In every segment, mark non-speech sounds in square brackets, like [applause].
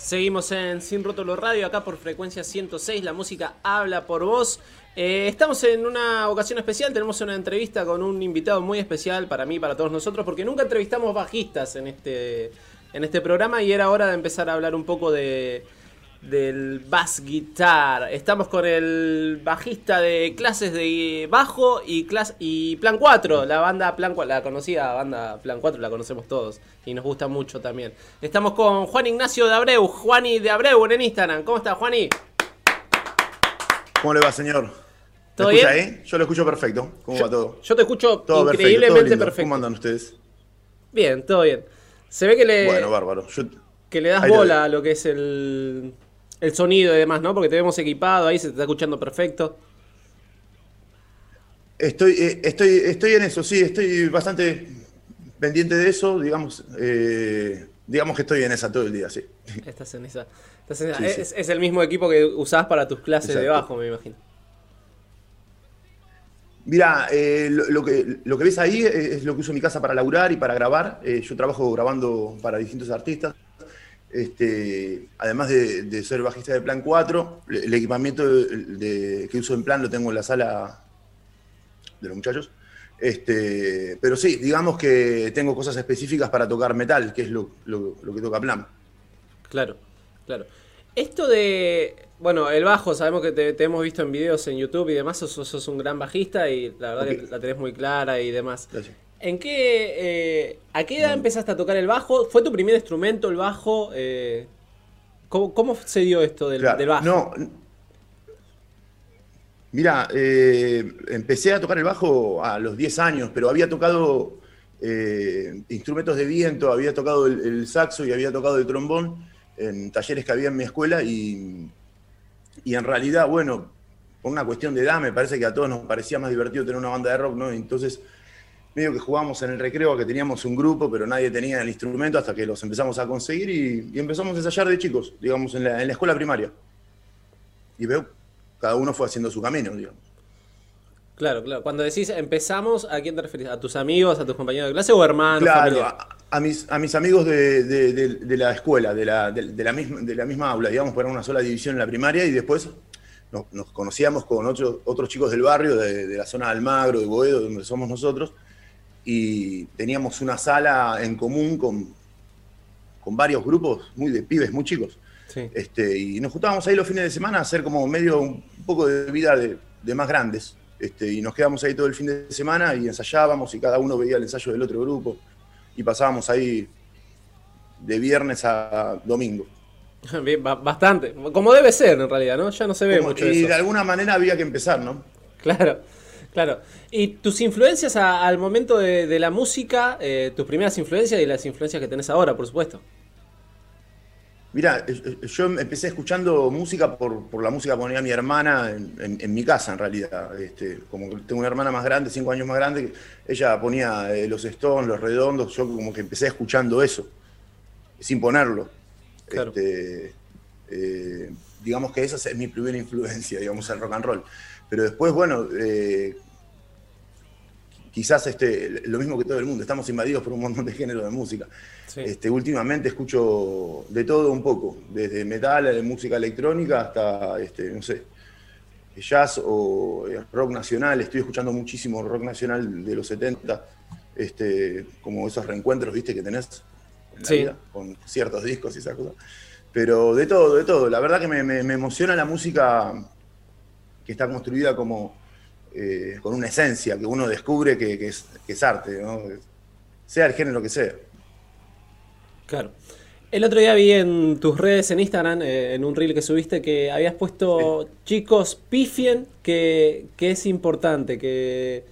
Seguimos en Sin Rótulo Radio, acá por frecuencia 106, la música habla por vos. Eh, estamos en una ocasión especial, tenemos una entrevista con un invitado muy especial para mí, para todos nosotros, porque nunca entrevistamos bajistas en este, en este programa y era hora de empezar a hablar un poco de, del bass guitar. Estamos con el bajista de clases de bajo y, y Plan 4, la banda Plan 4, la conocida banda Plan 4, la conocemos todos y nos gusta mucho también. Estamos con Juan Ignacio de Abreu, Juani de Abreu en Instagram. ¿Cómo está Juani? ¿Cómo le va, señor? ¿Todo bien? ahí? Yo lo escucho perfecto. ¿Cómo va todo? Yo te escucho increíblemente perfecto, ¿Cómo andan ustedes? Bien, todo bien. Se ve que le. Bueno, bárbaro. Que le das bola a lo que es el, el sonido y demás, ¿no? Porque te vemos equipado, ahí se te está escuchando perfecto. Estoy, eh, estoy, estoy en eso, sí, estoy bastante pendiente de eso, digamos, eh, digamos que estoy en esa todo el día, sí. Estás en esa. es, el mismo equipo que usás para tus clases de bajo, me imagino. Mira, eh, lo, que, lo que ves ahí es lo que uso en mi casa para laburar y para grabar. yo trabajo grabando para distintos artistas. Este, además de, ser bajista de Plan 4, el, equipamiento que uso en Plan lo tengo en la sala de los muchachos. Este, pero sí, digamos que tengo cosas específicas para tocar metal, que es lo, que toca Plan. Claro, claro. Esto de, bueno, el bajo, sabemos que te, hemos visto en videos en YouTube y demás, sos, un gran bajista y la verdad que la tenés muy clara y demás. Gracias. ¿En qué, eh, ¿A qué edad empezaste a tocar el bajo? ¿Fue tu primer instrumento el bajo? Eh, ¿cómo, se dio esto del, bajo? No, mira, eh, empecé a tocar el bajo a los 10 años, pero había tocado instrumentos de viento, había tocado el, saxo y había tocado el trombón en talleres que había en mi escuela y, y en realidad, bueno, por una cuestión de edad, me parece que a todos nos parecía más divertido tener una banda de rock, ¿no? Entonces medio que jugábamos en el recreo, que teníamos un grupo, pero nadie tenía el instrumento hasta que los empezamos a conseguir y, empezamos a ensayar de chicos, digamos, en la, escuela primaria. Y veo, cada uno fue haciendo su camino, digamos. Claro, claro. Cuando decís empezamos, ¿a quién te referís? ¿A tus amigos, a tus compañeros de clase o hermanos? Claro, a, mis, a mis amigos de, la escuela, de la, la misma, de la misma aula, digamos, por una sola división en la primaria y después nos, conocíamos con otros, otros chicos del barrio, de, la zona de Almagro, de Boedo, donde somos nosotros, y teníamos una sala en común con, con varios grupos muy de pibes, muy chicos. Este, y nos juntábamos ahí los fines de semana a hacer como medio un poco de vida de, más grandes. Este, y nos quedábamos ahí todo el fin de semana y ensayábamos y cada uno veía el ensayo del otro grupo y pasábamos ahí de viernes a domingo. [laughs] bastante, como debe ser en realidad, ¿no? Ya no se ve mucho. Y de alguna manera había que empezar, ¿no? Claro. Claro. ¿Y tus influencias al momento de, la música, eh, tus primeras influencias y las influencias que tenés ahora, por supuesto? Mira, yo empecé escuchando música por, la música que ponía mi hermana en, mi casa, en realidad. Este, como tengo una hermana más grande, cinco años más grande, ella ponía eh, los Stones, los Redondos, yo como que empecé escuchando eso, sin ponerlo. Este, eh, digamos que esa es mi primera influencia, digamos, el rock and roll. Pero después, bueno, eh, quizás este, lo mismo que todo el mundo, estamos invadidos por un montón de géneros de música. Este, últimamente escucho de todo un poco, desde metal, música electrónica hasta, este, no sé, jazz o eh, rock nacional. Estoy escuchando muchísimo rock nacional de los 70, este, como esos reencuentros, viste, que tenés en la vida, con ciertos discos y esas cosas. Pero de todo, de todo. La verdad que me emociona la música que está construida como eh, con una esencia que uno descubre que, es, arte, sea el género que sea. Claro. El otro día vi en tus redes en Instagram, eh, en un reel que subiste, que habías puesto chicos pifien, que, es importante, que,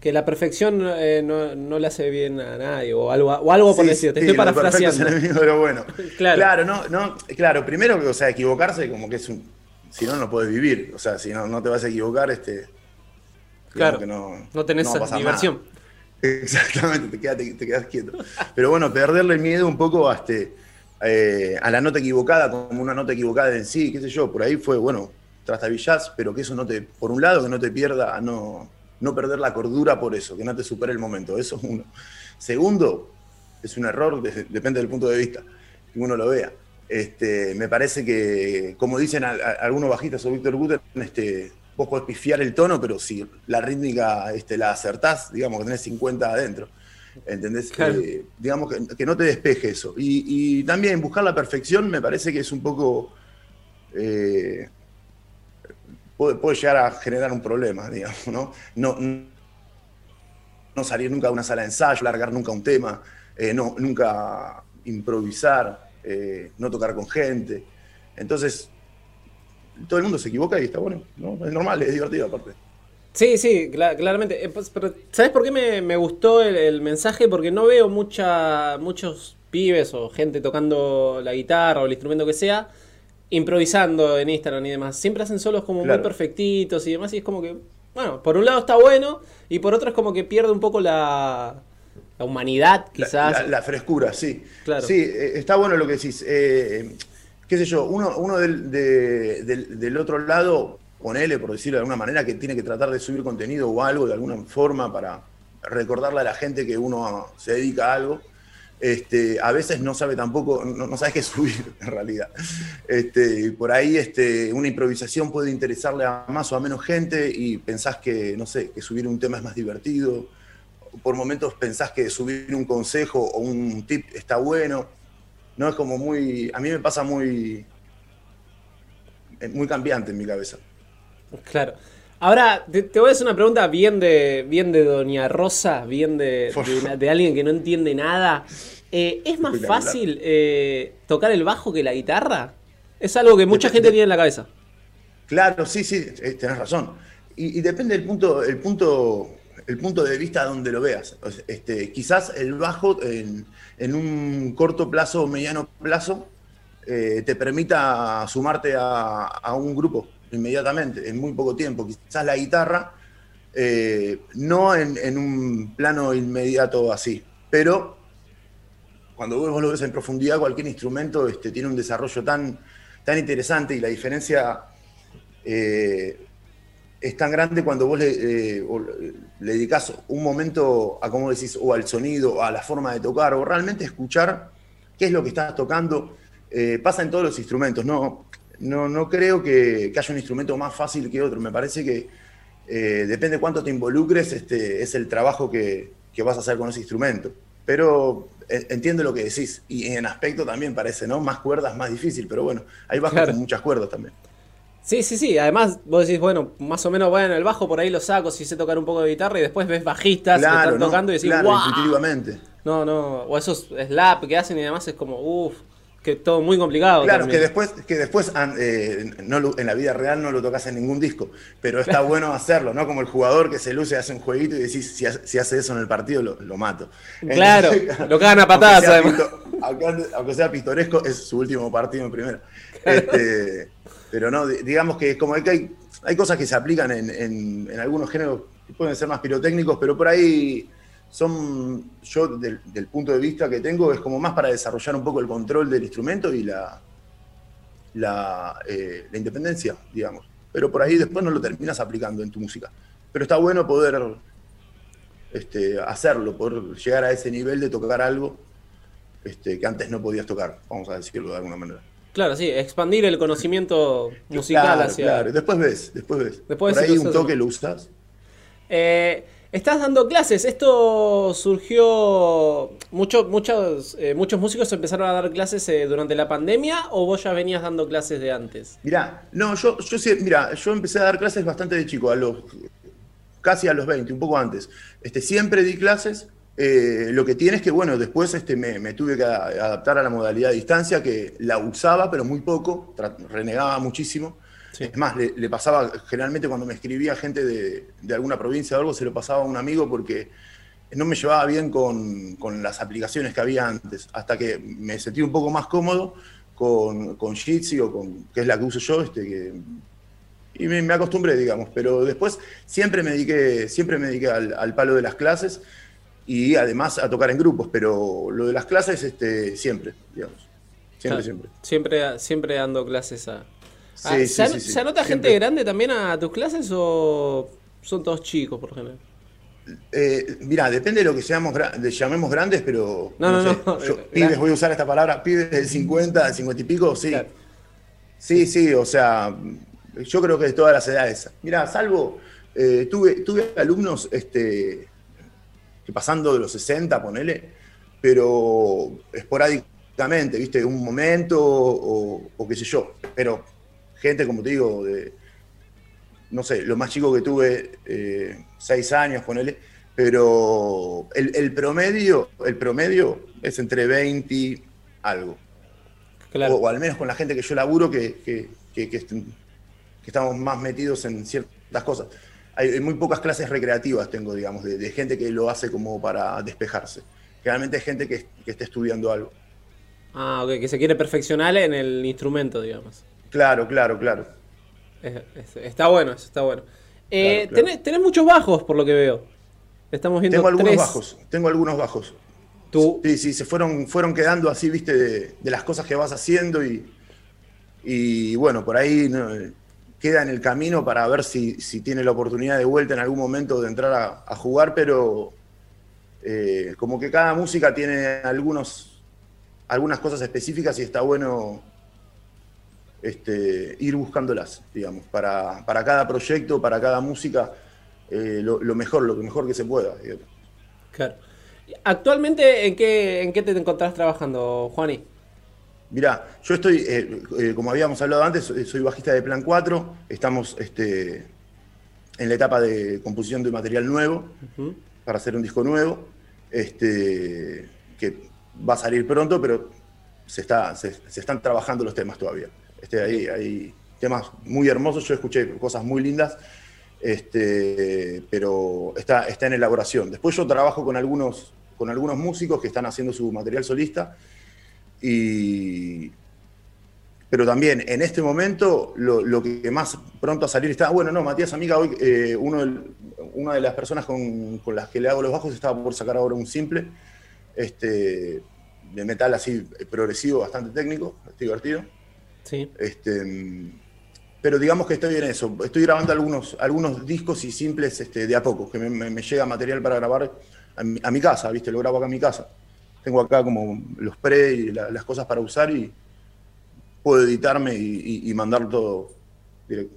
que la perfección eh, no, le hace bien a nadie, o algo, o algo por decir. Te estoy parafraseando. pero bueno. [laughs] claro. no, no, claro, primero, o sea, equivocarse como que es un, si no, no puedes vivir. O sea, si no, no te vas a equivocar, este. Claro. Que no, no tenés diversión. [laughs] Exactamente, te, te, quedas quieto. Pero bueno, perderle miedo un poco a, este, eh, a la nota equivocada, como una nota equivocada en sí, qué sé yo, por ahí fue, bueno, trastabillas, pero que eso no te, por un lado, que no te pierda no, no perder la cordura por eso, que no te supere el momento, eso es uno. Segundo, es un error, depende del punto de vista, que uno lo vea. Este, me parece que, como dicen algunos bajistas o Víctor Guter, este, vos podés pifiar el tono, pero si la rítmica este, la acertás, digamos que tenés 50 adentro. ¿Entendés? Eh, digamos que, no te despeje eso. Y, también buscar la perfección me parece que es un poco. Eh, puede, llegar a generar un problema, digamos, ¿no? No, no salir nunca de una sala de ensayo, largar nunca un tema, eh, no, nunca improvisar, no tocar con gente. Entonces, todo el mundo se equivoca y está bueno, ¿no? Es normal, es divertido aparte. Sí, sí, claramente. Eh, pues, pero, ¿Sabes por qué me, gustó el, mensaje? Porque no veo mucha, muchos pibes o gente tocando la guitarra o el instrumento que sea improvisando en Instagram y demás. Siempre hacen solos como muy perfectitos y demás. Y es como que, bueno, por un lado está bueno y por otro es como que pierde un poco la, humanidad, quizás. La, frescura, sí. Claro. Sí, eh, está bueno lo que decís. Eh, qué sé yo, uno, uno del, del otro lado ponele, por decirlo de alguna manera, que tiene que tratar de subir contenido o algo de alguna forma para recordarle a la gente que uno se dedica a algo. Este, a veces no sabe tampoco, no, sabe qué [laughs] subir en realidad. Este, por ahí este, una improvisación puede interesarle a más o a menos gente y pensás que, no sé, que subir un tema es más divertido. Por momentos pensás que subir un consejo o un tip está bueno. No es como muy, a mí me pasa muy, muy cambiante en mi cabeza. Claro. Ahora, te, voy a hacer una pregunta bien de, bien de Doña Rosa, bien de, de, alguien que no entiende nada. Eh, ¿Es más fácil eh, tocar el bajo que la guitarra? Es algo que mucha gente tiene en la cabeza. Claro, sí, sí, eh, tenés razón. Y, depende del punto, el punto, el punto de vista donde lo veas. Este, quizás el bajo en, un corto plazo o mediano plazo te permita sumarte a un grupo inmediatamente, en muy poco tiempo. Quizás la guitarra, eh, no en, un plano inmediato así, pero cuando vos lo ves en profundidad, cualquier instrumento este, tiene un desarrollo tan, tan interesante y la diferencia eh, es tan grande cuando vos le, eh, le dedicás un momento a, como decís, o al sonido, o a la forma de tocar, o realmente escuchar qué es lo que estás tocando. pasa en todos los instrumentos, ¿no? no, no creo que, haya un instrumento más fácil que otro. Me parece que eh, depende cuánto te involucres, este, es el trabajo que, vas a hacer con ese instrumento. Pero eh, entiendo lo que decís. Y en aspecto también parece, ¿no? Más cuerdas, más difícil. Pero bueno, hay bajos con muchas cuerdas también. Sí, sí, sí. Además, vos decís, bueno, más o menos, bueno, el bajo por ahí lo saco si sé tocar un poco de guitarra y después ves bajistas que están tocando y decís, claro, intuitivamente. No, no. O esos slap que hacen y demás es como, uff que todo muy complicado. Claro, que después, que después eh, en la vida real no lo tocas en ningún disco, pero está bueno hacerlo, ¿no? Como el jugador que se luce, hace un jueguito y decís, si, hace eso en el partido, lo, mato. Claro, [laughs] lo cagan a patadas aunque sea, pintoresco, es su último partido en primera. Este, pero no, digamos que como que hay, hay cosas que se aplican en, en algunos géneros que pueden ser más pirotécnicos, pero por ahí son, yo del, punto de vista que tengo, es como más para desarrollar un poco el control del instrumento y la, la, eh, independencia, digamos. Pero por ahí después no lo terminas aplicando en tu música. Pero está bueno poder este, hacerlo, poder llegar a ese nivel de tocar algo este, que antes no podías tocar, vamos a decirlo de alguna manera. Claro, sí, expandir el conocimiento musical hacia. Claro, después ves, después ves. Después por ahí un toque lo usas. Eh, Estás dando clases. Esto surgió. Mucho, muchos, eh, muchos músicos empezaron a dar clases eh, durante la pandemia o vos ya venías dando clases de antes? Mirá, no, yo, yo mira, yo empecé a dar clases bastante de chico, a los, casi a los 20, un poco antes. Este, siempre di clases. Eh, lo que tiene es que, bueno, después este, me, me, tuve que adaptar a la modalidad de distancia, que la usaba, pero muy poco, renegaba muchísimo. Es más, le, pasaba, generalmente cuando me escribía gente de, alguna provincia o algo, se lo pasaba a un amigo porque no me llevaba bien con, las aplicaciones que había antes, hasta que me sentí un poco más cómodo con, con Jitsi o con, que es la que uso yo, este, y me, acostumbré, digamos, pero después siempre me dediqué, siempre me dediqué al, palo de las clases y además a tocar en grupos, pero lo de las clases este, siempre, digamos, siempre, siempre. Siempre, siempre dando clases a, Ah, ¿se, anota gente grande también a tus clases o son todos chicos por ejemplo? Eh, mira, depende de lo que seamos, llamemos grandes, pero. No, no, no. pibes, voy a usar esta palabra, pibes del 50, del 50 y pico, sí. Sí, sí, o sea, yo creo que de todas las edades. Mira, salvo, eh, tuve, tuve alumnos este, que pasando de los 60, ponele, pero esporádicamente, ¿viste? Un momento o, qué sé yo. Pero gente, como te digo, de, no sé, lo más chico que tuve, eh, seis años, ponele, pero el, promedio, el promedio es entre 20 y algo. O, al menos con la gente que yo laburo, que, que, estamos más metidos en ciertas cosas. Hay, muy pocas clases recreativas tengo, digamos, de, gente que lo hace como para despejarse. Generalmente hay gente que, que está estudiando algo. Ah, ok, que se quiere perfeccionar en el instrumento, digamos. Claro, claro, claro. está bueno, eso está bueno. Eh, Tenés, muchos bajos, por lo que veo. Estamos viendo Tengo algunos bajos, tengo algunos bajos. Sí, sí, se fueron, fueron quedando así, viste, de, las cosas que vas haciendo y, y bueno, por ahí queda en el camino para ver si, tiene la oportunidad de vuelta en algún momento de entrar a, jugar, pero eh, como que cada música tiene algunos, algunas cosas específicas y está bueno este, ir buscándolas, digamos, para, cada proyecto, para cada música, eh, lo, mejor, lo mejor que se pueda. Claro. ¿Actualmente en qué, en qué te encontrás trabajando, Juani? Mira, yo estoy, eh, eh, como habíamos hablado antes, soy bajista de Plan 4, estamos este, en la etapa de composición de material nuevo, para hacer un disco nuevo, este, que va a salir pronto, pero se, está, se, están trabajando los temas todavía. Este, hay, hay, temas muy hermosos, yo escuché cosas muy lindas, este, pero está, está en elaboración. Después yo trabajo con algunos con algunos músicos que están haciendo su material solista. Y, pero también en este momento lo, que más pronto a salir está, bueno, no, Matías Amiga, hoy eh, uno una de las personas con, las que le hago los bajos estaba por sacar ahora un simple este, de metal así progresivo, bastante técnico, divertido. Sí. Este, pero digamos que estoy en eso, estoy grabando algunos, algunos discos y simples este, de a poco, que me llega material para grabar a mi, casa, ¿viste? Lo grabo acá en mi casa. Tengo acá como los pre y las cosas para usar y puedo editarme y, mandar todo,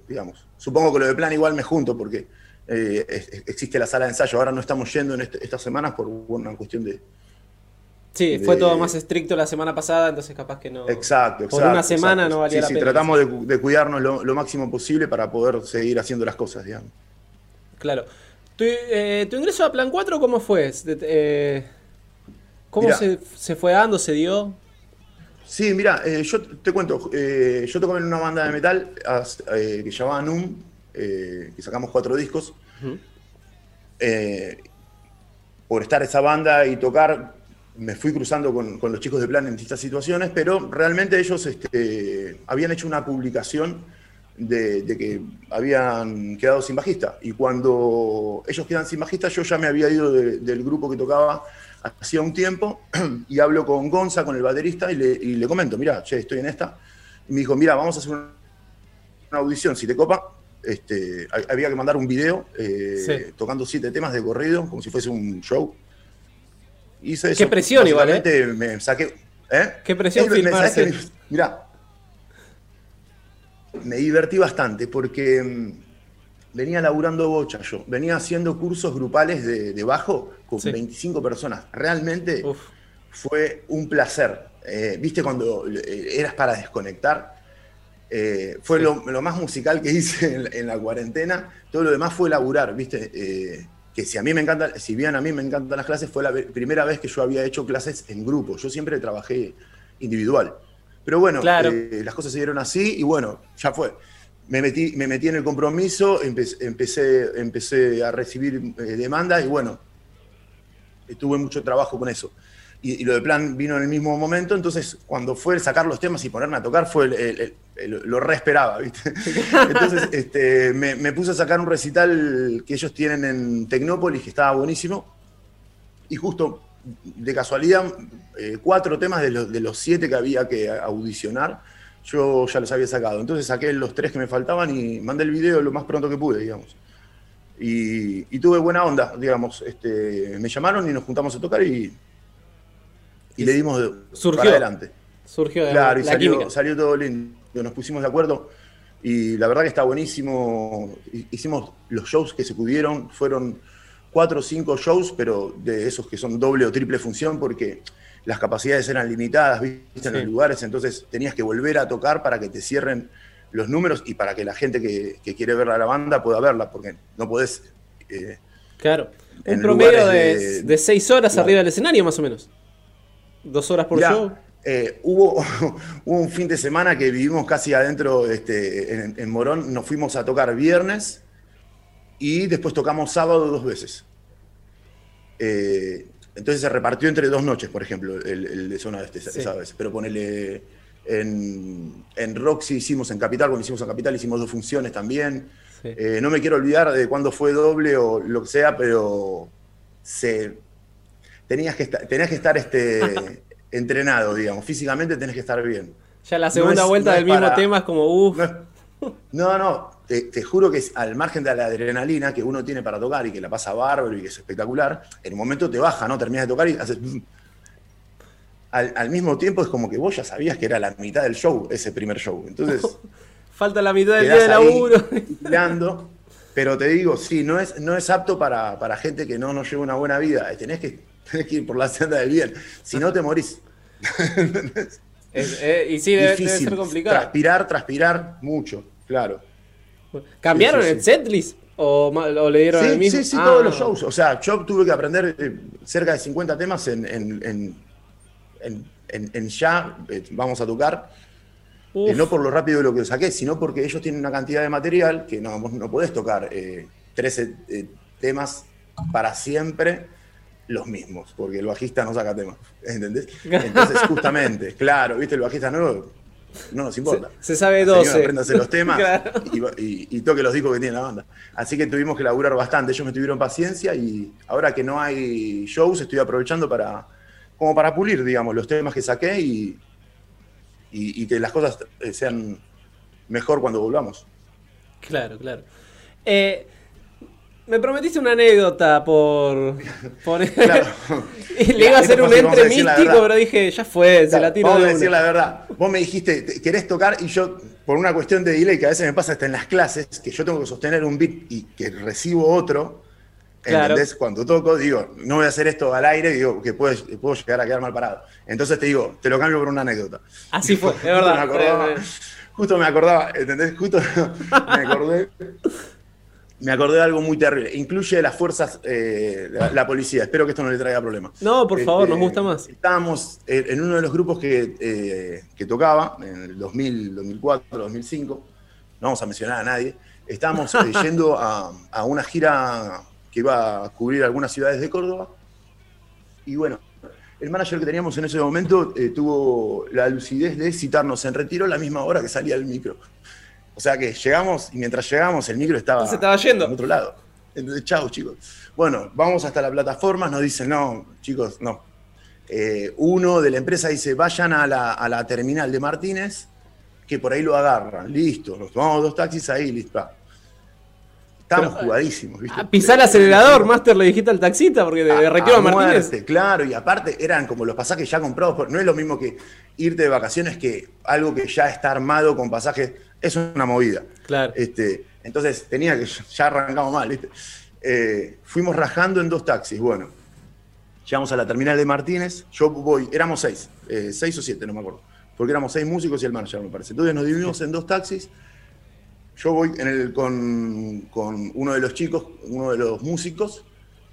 digamos. Supongo que lo de plan igual me junto porque eh, existe la sala de ensayo. Ahora no estamos yendo en este, estas semanas por una cuestión de, Sí, fue todo más estricto la semana pasada, entonces capaz que no. Exacto, exacto. Por una semana no valía la pena. Sí, tratamos de, cuidarnos lo, máximo posible para poder seguir haciendo las cosas, digamos. Claro. Eh, ¿Tu, ingreso a Plan 4 cómo fue? Eh, ¿Cómo se, fue dando, se dio? Sí, mira, eh, yo te cuento, yo toco en una banda de metal que se llamaba Num, que sacamos cuatro discos. por estar esa banda y tocar, me fui cruzando con, los chicos de Plan en distintas situaciones, pero realmente ellos este, habían hecho una publicación de, que habían quedado sin bajista. Y cuando ellos quedan sin bajista, yo ya me había ido del grupo que tocaba hacía un tiempo [clears throat] y hablo con Gonza, con el baterista, y le, comento, mira, che, estoy en esta. Y me dijo, mira, vamos a hacer una, audición, si te copa. Este, había que mandar un video eh, tocando siete temas de corrido, como si fuese un show. Hice eso. Qué presión igual, ¿eh? Me saqué... ¿eh? Qué presión filmarse. Mira, me divertí bastante porque mm, venía laburando bocha yo, venía haciendo cursos grupales de, bajo con 25 personas. Realmente fue un placer. Eh, ¿Viste cuando eh, eras para desconectar? Eh, fue lo, más musical que hice en, la cuarentena. Todo lo demás fue laburar, ¿viste? que si a mí me encanta, si bien a mí me encantan las clases, fue la primera vez que yo había hecho clases en grupo. Yo siempre trabajé individual. Pero bueno, eh, las cosas se dieron así y bueno, ya fue. Me metí, me metí en el compromiso, empecé, empecé, a recibir eh, demanda y bueno, tuve mucho trabajo con eso. Y, lo de plan vino en el mismo momento, entonces cuando fue sacar los temas y ponerme a tocar, fue lo re esperaba, ¿viste? [laughs] Entonces este, me, me, puse a sacar un recital que ellos tienen en Tecnópolis, que estaba buenísimo, y justo de casualidad, eh, cuatro temas de, los siete que había que audicionar, yo ya los había sacado. Entonces saqué los tres que me faltaban y mandé el video lo más pronto que pude, digamos. Y, tuve buena onda, digamos. Este, me llamaron y nos juntamos a tocar y, y, le dimos surgió, para adelante. Surgió de claro, y salió, salió todo lindo. Nos pusimos de acuerdo y la verdad que está buenísimo. Hicimos los shows que se pudieron, fueron cuatro o cinco shows, pero de esos que son doble o triple función, porque las capacidades eran limitadas, viste, en los lugares, entonces tenías que volver a tocar para que te cierren los números y para que la gente que, quiere ver a la banda pueda verla, porque no podés... Eh, claro, un promedio de, seis horas arriba del escenario más o menos. Dos horas por show. Eh, [laughs] hubo, un fin de semana que vivimos casi adentro este, en, Morón, nos fuimos a tocar viernes y después tocamos sábado dos veces. Eh, entonces se repartió entre dos noches, por ejemplo, el, de zona este, esa vez. Pero ponele en, en, Roxy hicimos en Capital, cuando hicimos en Capital hicimos dos funciones también. Eh, no me quiero olvidar de cuándo fue doble o lo que sea, pero se, tenías que estar, tenías que estar este, [laughs] entrenado, digamos. Físicamente tenés que estar bien. Ya la segunda vuelta del mismo tema es como, uff. No, no, te, juro que es al margen de la adrenalina que uno tiene para tocar y que la pasa bárbaro y que es espectacular, en un momento te baja, ¿no? Terminas de tocar y haces. Al, mismo tiempo es como que vos ya sabías que era la mitad del show, ese primer show. Entonces. [laughs] Falta la mitad del día de laburo. [laughs] pero te digo, sí, no es, no es apto para, gente que no, no lleva una buena vida. Tenés que, [laughs] tenés que ir por la senda del bien. Si no, te morís. Eh, y sí, debe, ser complicado. Transpirar, transpirar mucho, claro. ¿Cambiaron el setlist? ¿O, le dieron el mismo? Sí, sí, todos los ah. shows. O sea, yo tuve que aprender eh, cerca de 50 temas en, en, en, ya, eh, vamos a tocar. no por lo rápido de lo que saqué, sino porque ellos tienen una cantidad de material que no, no podés tocar 13 temas para siempre los mismos, porque el bajista no saca temas, [laughs] ¿entendés? Entonces, [laughs] justamente, claro, viste, el bajista no, no nos importa. Se, sabe 12. Apréndase los temas [laughs] y, toque los discos que tiene la banda. Así que tuvimos que laburar bastante, ellos me tuvieron paciencia y ahora que no hay shows, estoy aprovechando para, como para pulir, digamos, los temas que saqué y, y, que las cosas eh, sean mejor cuando volvamos. Claro, claro. Eh, me prometiste una anécdota por. poner. [laughs] [laughs] Claro. Le iba a hacer un entre místico, pero dije, ya fue, se la tiro. Vamos a decir la verdad. Vos me dijiste, ¿querés tocar? Y yo, por una cuestión de delay que a veces me pasa hasta en las clases, que yo tengo que sostener un beat y que recibo otro. Claro. ¿Entendés? Cuando toco, digo, no voy a hacer esto al aire, digo, que puedo, puedo llegar a quedar mal parado. Entonces te digo, te lo cambio por una anécdota. Así fue, es [laughs] verdad. justo me acordaba, ¿entendés? Justo me acordé me acordé de algo muy terrible. Incluye las fuerzas, eh, la, policía. Espero que esto no le traiga problemas. No, por favor, nos este, gusta más. Estábamos en uno de los grupos que, eh, que tocaba, en el 2000, 2004, 2005. No vamos a mencionar a nadie. Estábamos eh, yendo a, a, una gira que iba a cubrir algunas ciudades de Córdoba. Y bueno, el manager que teníamos en ese momento tuvo la lucidez de citarnos en retiro a la misma hora que salía el micro. O sea que llegamos y mientras llegamos el micro estaba, Se estaba yendo. en otro lado. Entonces, chao chicos. Bueno, vamos hasta la plataforma, nos dicen, no, chicos, no. Eh, uno de la empresa dice, vayan a la, terminal de Martínez, que por ahí lo agarran. Listo, nos tomamos dos taxis ahí, listo. Estamos jugadísimos, ¿viste? A pisar el acelerador, Master, le dijiste al taxista, porque de retiro a, Martínez. claro, y aparte eran como los pasajes ya comprados. No es lo mismo que irte de vacaciones que algo que ya está armado con pasajes es una movida. Claro. Este, entonces tenía que, ya arrancamos mal, eh, fuimos rajando en dos taxis, bueno. Llegamos a la terminal de Martínez, yo voy, éramos seis, eh, seis o siete, no me acuerdo, porque éramos seis músicos y el manager, me parece. Entonces nos dividimos en dos taxis, yo voy en el, con, uno de los chicos, uno de los músicos,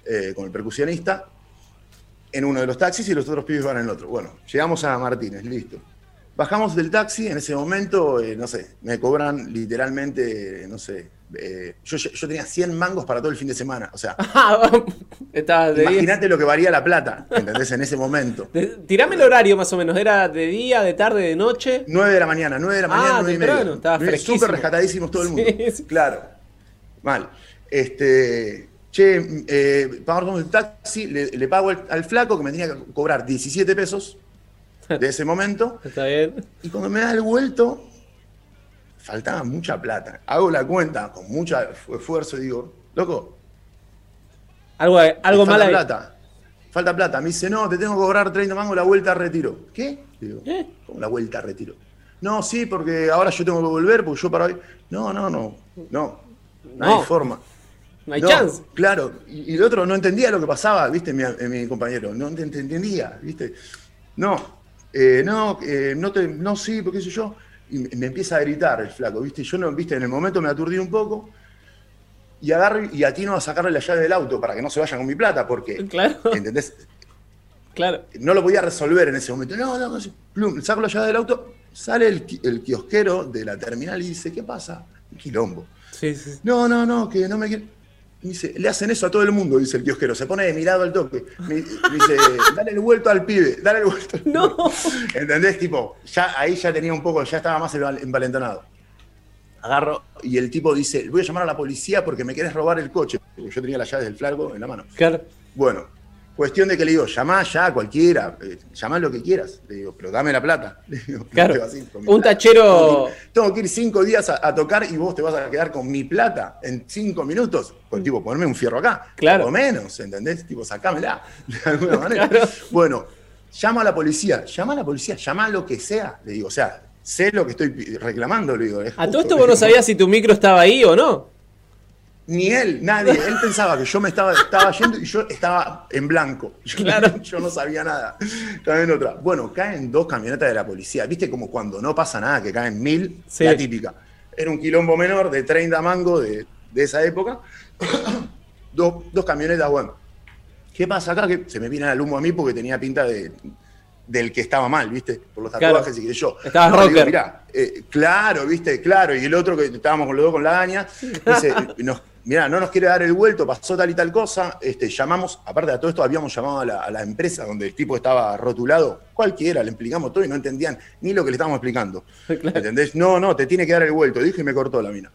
eh, con el percusionista, en uno de los taxis y los otros pibes van en el otro. Bueno, llegamos a Martínez, listo. Bajamos del taxi, en ese momento, eh, no sé, me cobran literalmente, no sé, eh, yo, tenía 100 mangos para todo el fin de semana. O sea, [laughs] imagínate lo que varía la plata, ¿entendés? En ese momento. tirame el horario más o menos, ¿era de día, de tarde, de noche? 9 de la mañana, 9 de la mañana, ah, 9 y media. Estaba Súper rescatadísimos todo el mundo. [laughs] Claro, mal. Este, che, eh, pagamos el taxi, le, pago al flaco que me tenía que cobrar 17 pesos de ese momento. [laughs] Está bien. Y cuando me da el vuelto, faltaba mucha plata. Hago la cuenta con mucho esfuerzo y digo, loco, Algo, algo falta mal. plata. Falta plata. Me dice, no, te tengo que cobrar 30 mangos la vuelta a retiro. ¿Qué? Digo, ¿Eh? ¿cómo la vuelta a retiro? No, sí, porque ahora yo tengo que volver, porque yo para hoy. No, no, no. No. No hay forma. No hay No, chance. Claro, y, y el otro no entendía lo que pasaba, ¿viste? Mi, eh, mi compañero, no ent- entendía, ¿viste? No, eh, no, eh, no, te, no, sí, porque sé yo. Y me, empieza a gritar el flaco, ¿viste? Yo no, ¿viste? En el momento me aturdí un poco y agarro y atino a sacarle la llave del auto para que no se vayan con mi plata, porque, Claro, ¿entendés? claro. No lo podía resolver en ese momento. No, no, no. Plum, saco la llave del auto, sale el, el kiosquero de la terminal y dice, ¿qué pasa? Un quilombo. Sí. sí. No, no, no, que no me quiere. Dice, le hacen eso a todo el mundo, dice el kiosquero. Se pone de mirado al toque. Me, me dice, dale el vuelto al pibe, dale el vuelto. al No. pibe". ¿Entendés? Tipo, ya, ahí ya tenía un poco, ya estaba más enval- envalentonado. Agarro y el tipo dice, voy a llamar a la policía porque me querés robar el coche. Porque yo tenía las llaves del flaco en la mano. Claro. Bueno, cuestión de que le digo, llamá ya a cualquiera, eh, llamá lo que quieras. Le digo, pero dame la plata. [laughs] Le digo, "No Claro. Un plata. tachero- Tengo que, ir, tengo que ir cinco días a, a tocar y vos te vas a quedar con mi plata en cinco minutos. Pues, tipo, ponerme un fierro acá. Claro. O menos, ¿entendés? Tipo, sacámela [laughs] de alguna [laughs] manera. Claro. Bueno, llama a la policía, llama a la policía, llama a lo que sea. Le digo, o sea, sé lo que estoy reclamando, le digo. es A todo esto vos no sabías si tu micro estaba ahí o no. Ni él, nadie. Él pensaba que yo me estaba, estaba yendo y yo estaba en blanco. Yo, Claro. yo no sabía nada. Estaba en otra. Bueno, caen dos camionetas de la policía. ¿Viste como cuando no pasa nada, que caen mil? Sí. La típica. Era un quilombo menor de 30 mangos de, de esa época. [coughs] dos, dos camionetas, bueno. ¿Qué pasa acá? Que se me viene al humo a mí porque tenía pinta de, del que estaba mal, ¿viste? Por los Claro. tatuajes y que yo. Estabas le digo, rocker. mirá, eh, claro, ¿viste? Claro. Y el otro que estábamos con los dos con la daña, dice, [laughs] nos, mirá, no nos quiere dar el vuelto, pasó tal y tal cosa. Este, llamamos, aparte de todo esto, habíamos llamado a la, a la empresa donde el tipo estaba rotulado, cualquiera, le explicamos todo y no entendían ni lo que le estábamos explicando. [laughs] Claro. ¿Entendés? No, no, te tiene que dar el vuelto. Dijo y me cortó la mina.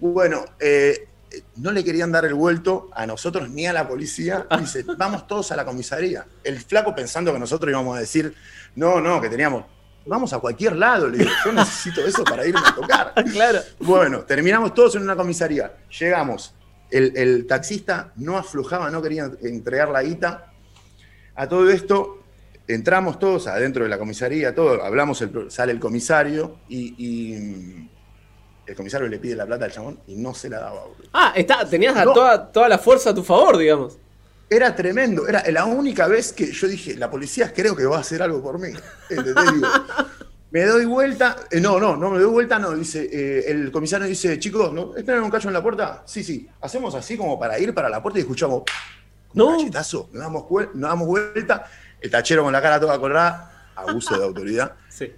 Bueno, eh, no le querían dar el vuelto a nosotros ni a la policía. [laughs] Dice, vamos todos a la comisaría. El flaco pensando que nosotros íbamos a decir, no, no, que teníamos, vamos a cualquier lado. Le digo, yo necesito eso para irme a tocar. [laughs] Claro. Bueno, terminamos todos en una comisaría. Llegamos. El, el taxista no aflojaba, no quería entregar la guita. A todo esto, entramos todos adentro de la comisaría, todo, hablamos, el, sale el comisario y, y el comisario le pide la plata al chabón y no se la daba. boludo. Ah, está, tenías a toda, toda la fuerza a tu favor, digamos. Era tremendo, era la única vez que yo dije, la policía creo que va a hacer algo por mí. Me doy vuelta, eh, no, no, no me doy vuelta, no, dice, eh, el comisario dice, chicos, ¿no? ¿esperan un cacho en la puerta? Sí, sí, hacemos así como para ir para la puerta y escuchamos, No. un cachetazo, nos damos, nos damos vuelta, el tachero con la cara toda colorada, abuso de autoridad, Sí.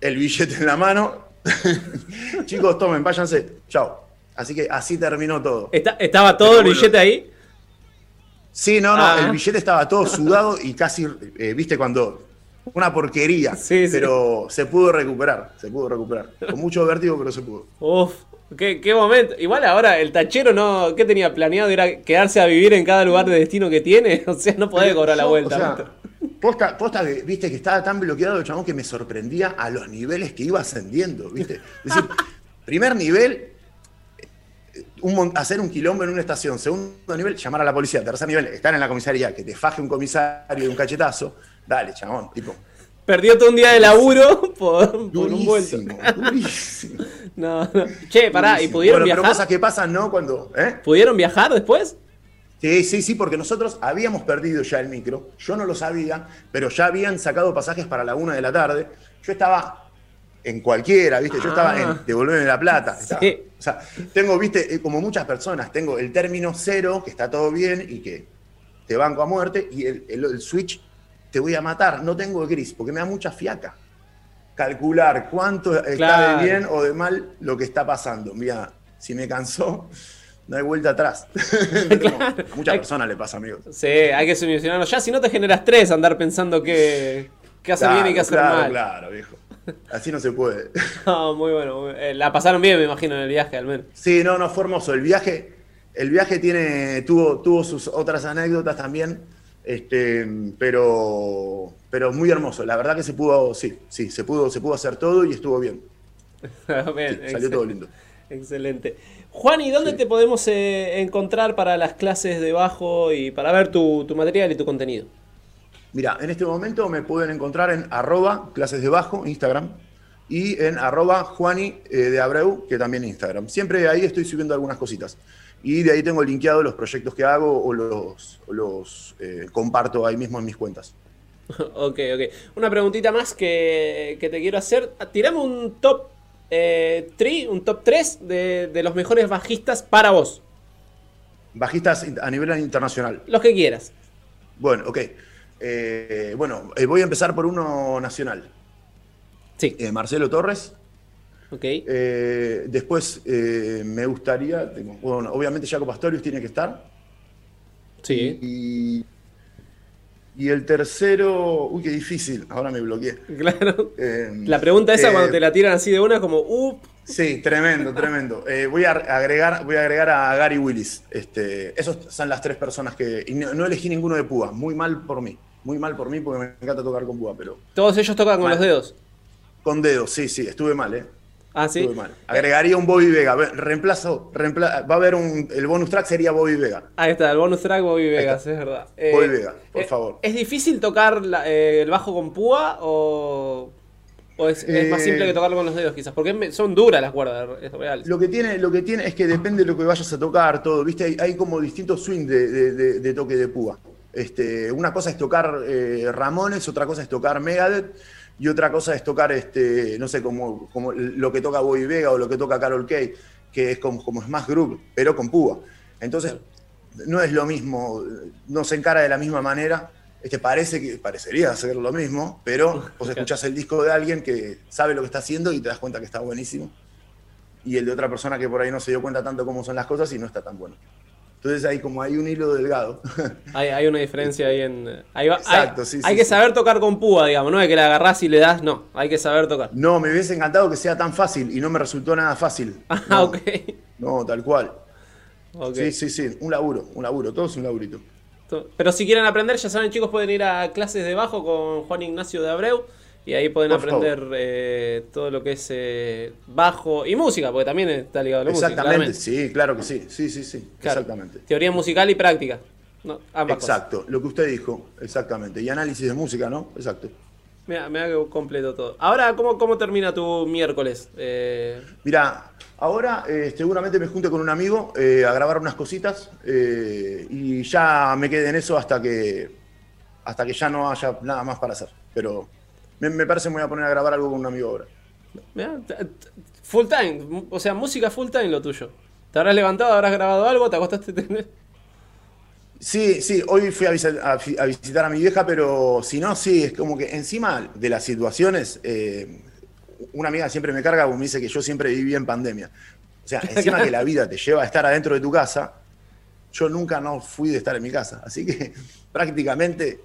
el billete en la mano, [laughs] chicos, tomen, váyanse, chao. Así que así terminó todo. Está- ¿Estaba todo Pero el bueno. billete ahí? Sí, no, no, Ah. el billete estaba todo sudado y casi, eh, viste, cuando una porquería, [laughs] Sí, sí. pero se pudo recuperar, se pudo recuperar. Con mucho vértigo, pero se pudo. Uf, qué, qué momento. Igual ahora el tachero no. ¿Qué tenía planeado? ¿Era quedarse a vivir en cada lugar de destino que tiene? [laughs] O sea, no podés Pero cobrar la vuelta. o sea, posta, posta viste, que estaba tan bloqueado el chabón que me sorprendía a los niveles que iba ascendiendo, viste. Es decir, primer nivel, un hacer un quilombo en una estación. Segundo nivel, llamar a la policía. Tercer nivel, estar en la comisaría, que te faje un comisario de un cachetazo. Dale, chabón, tipo. Perdió todo un día de laburo [laughs] por, por un vuelto. Durísimo. [laughs] No, no. Che, pará, ¿y pudieron Bueno, Pero viajar? cosas que pasan, ¿no? Cuando. ¿eh? ¿Pudieron viajar después? Sí, sí, sí, porque nosotros habíamos perdido ya el micro. Yo no lo sabía, pero ya habían sacado pasajes para la una de la tarde. Yo estaba en cualquiera, ¿viste? Yo estaba Ah. en devolverme la plata. Estaba- Sí. o sea, tengo, ¿viste? Eh, Como muchas personas, tengo el término cero, que está todo bien y que te banco a muerte, y el, el- el switch, te voy a matar. No tengo el gris, porque me da mucha fiaca. Calcular cuánto está Claro. de bien o de mal lo que está pasando. Mira, si me cansó, no hay vuelta atrás. [laughs] Claro. A muchas Hay- personas le pasa, amigos. Sí, hay que solucionarlo ya. Si no te genera estrés andar pensando que, qué hacer bien y qué hacer claro, mal. Claro, viejo. Así no se puede. [laughs] No, muy bueno. muy- eh, la pasaron bien, me imagino, en el viaje al menos. Sí, no, no, fue hermoso. El viaje, el viaje tiene, tuvo, tuvo sus otras anécdotas también, este, pero, pero muy hermoso. La verdad que se pudo, sí, sí, se pudo, se pudo hacer todo y estuvo bien. [laughs] Bien, Sí, salió todo lindo. Excelente. Juan, ¿y dónde te podemos eh, encontrar para las clases de bajo y para ver tu, material y tu contenido? Mira, en este momento me pueden encontrar en arroba clases de bajo, Instagram, y en arroba Juani eh, de Abreu, que también Instagram. Siempre ahí estoy subiendo algunas cositas. Y de ahí tengo linkeado los proyectos que hago o los, los eh, comparto ahí mismo en mis cuentas. [laughs] ok, ok. Una preguntita más que, que te quiero hacer. Tiramos un top eh, un top 3 de, los mejores bajistas para vos. Bajistas a nivel internacional. Los que quieras. Bueno, ok. Eh, bueno, eh, voy a empezar por uno nacional. Sí. Eh, Marcelo Torres. Ok. después me gustaría, bueno, obviamente Jaco Pastorius tiene que estar. Sí. y y el tercero, uy, qué difícil, ahora me bloqueé. [laughs] Claro. Eh, la pregunta esa cuando te la tiran así de una, como, up. Sí, tremendo, tremendo. Eh, voy, a agregar, voy a agregar a Gary Willis. Este, esos son las tres personas que. no, elegí ninguno de púa, muy mal por mí. Muy mal por mí porque me encanta tocar con púa, pero. Todos ellos tocan con los dedos. Con dedos, sí, sí, estuve mal, ¿eh? Ah, sí. Agregaría un Bobby Vega. Reemplazo, va a haber un. El bonus track sería Bobby Vega. Ahí está, el bonus track Bobby Vega, es verdad. Bobby eh, Vega, por eh, favor. ¿Es difícil tocar eh, el bajo con púa o.? es, más simple que tocarlo con los dedos, quizás? Porque son duras las cuerdas, es real. Lo que, tiene, lo que tiene es que depende de lo que vayas a tocar, todo. ¿Viste? Hay, como distintos swings de, toque de púa. Este, una cosa es tocar Ramones, otra cosa es tocar Megadeth y otra cosa es tocar, este, no sé, como, como lo que toca Bobby Vega o lo que toca Carol Kay, que es como, como más groove, pero con púa. Entonces, no es lo mismo, no se encara de la misma manera. Este, parece que parecería ser lo mismo, pero vos escuchás el disco de alguien que sabe lo que está haciendo y te das cuenta que está buenísimo. Y el de otra persona que por ahí no se dio cuenta tanto cómo son las cosas y no está tan bueno. Entonces hay como hay un hilo delgado. [laughs] Hay, una diferencia ahí en. Exacto, sí, sí. Hay que saber tocar con púa, digamos, no es que la agarrás y le das, no, hay que saber tocar. No, me hubiese encantado que sea tan fácil y no me resultó nada fácil. [laughs] Ah, no, ok. No, tal cual. Sí, sí, sí, un laburo, un laburo, todo es un laburito. Pero si quieren aprender, ya saben, chicos, pueden ir a clases de bajo con Juan Ignacio de Abreu. Y ahí pueden aprender eh, todo lo que es eh, bajo y música, porque también está ligado a la música. Exactamente, sí, claro que sí, sí, sí, sí, exactamente. Teoría musical y práctica. No, Exacto, lo que usted dijo, exactamente. Y análisis de música, ¿no? Exacto. Mira, me hago completo todo. Ahora, ¿cómo, cómo termina tu miércoles? Eh... Mira, ahora seguramente me junte con un amigo a grabar unas cositas y ya me quede en eso hasta que, hasta que ya no haya nada más para hacer. Pero me, parece que me voy a poner a grabar algo con un amigo ahora. full time, o sea, música full time lo tuyo. ¿Te habrás levantado, habrás grabado algo, te acostaste [laughs] tener? Sí, sí, hoy fui a, visitar a mi vieja, pero si no, sí, es como que encima de las situaciones, eh, una amiga siempre me carga porque me dice que yo siempre viví en pandemia. O sea, encima que la [laughs] vida te lleva a estar adentro de tu casa, yo nunca no fui de estar en mi casa. Así que [laughs] prácticamente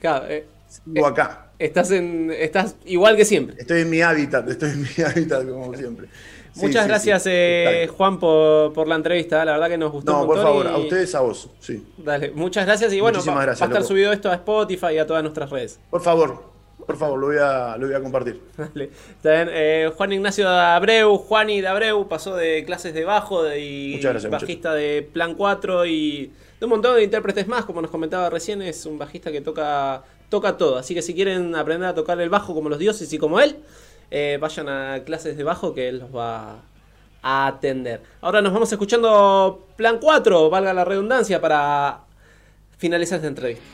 claro, eh, sigo acá. Estás, en, estás igual que siempre. Estoy en mi hábitat, estoy en mi [laughs] hábitat como siempre. Muchas gracias, eh, Juan, por, la entrevista. La verdad que nos gustó. No, por favor, a ustedes, a vos. Sí. Dale, muchas gracias. Y bueno, va, a estar subido esto a Spotify y a todas nuestras redes. Por favor, por favor, lo voy a, lo voy a compartir. [laughs] Dale. Eh, Juan Ignacio de Abreu, Juani de Abreu, pasó de clases de bajo de, y bajista de Plan 4 y de un montón de intérpretes más, como nos comentaba recién, es un bajista que toca toca todo. Así que si quieren aprender a tocar el bajo como los dioses y como él, eh, vayan a clases de bajo que él los va a atender. Ahora nos vamos escuchando Plan 4, valga la redundancia, para finalizar esta entrevista.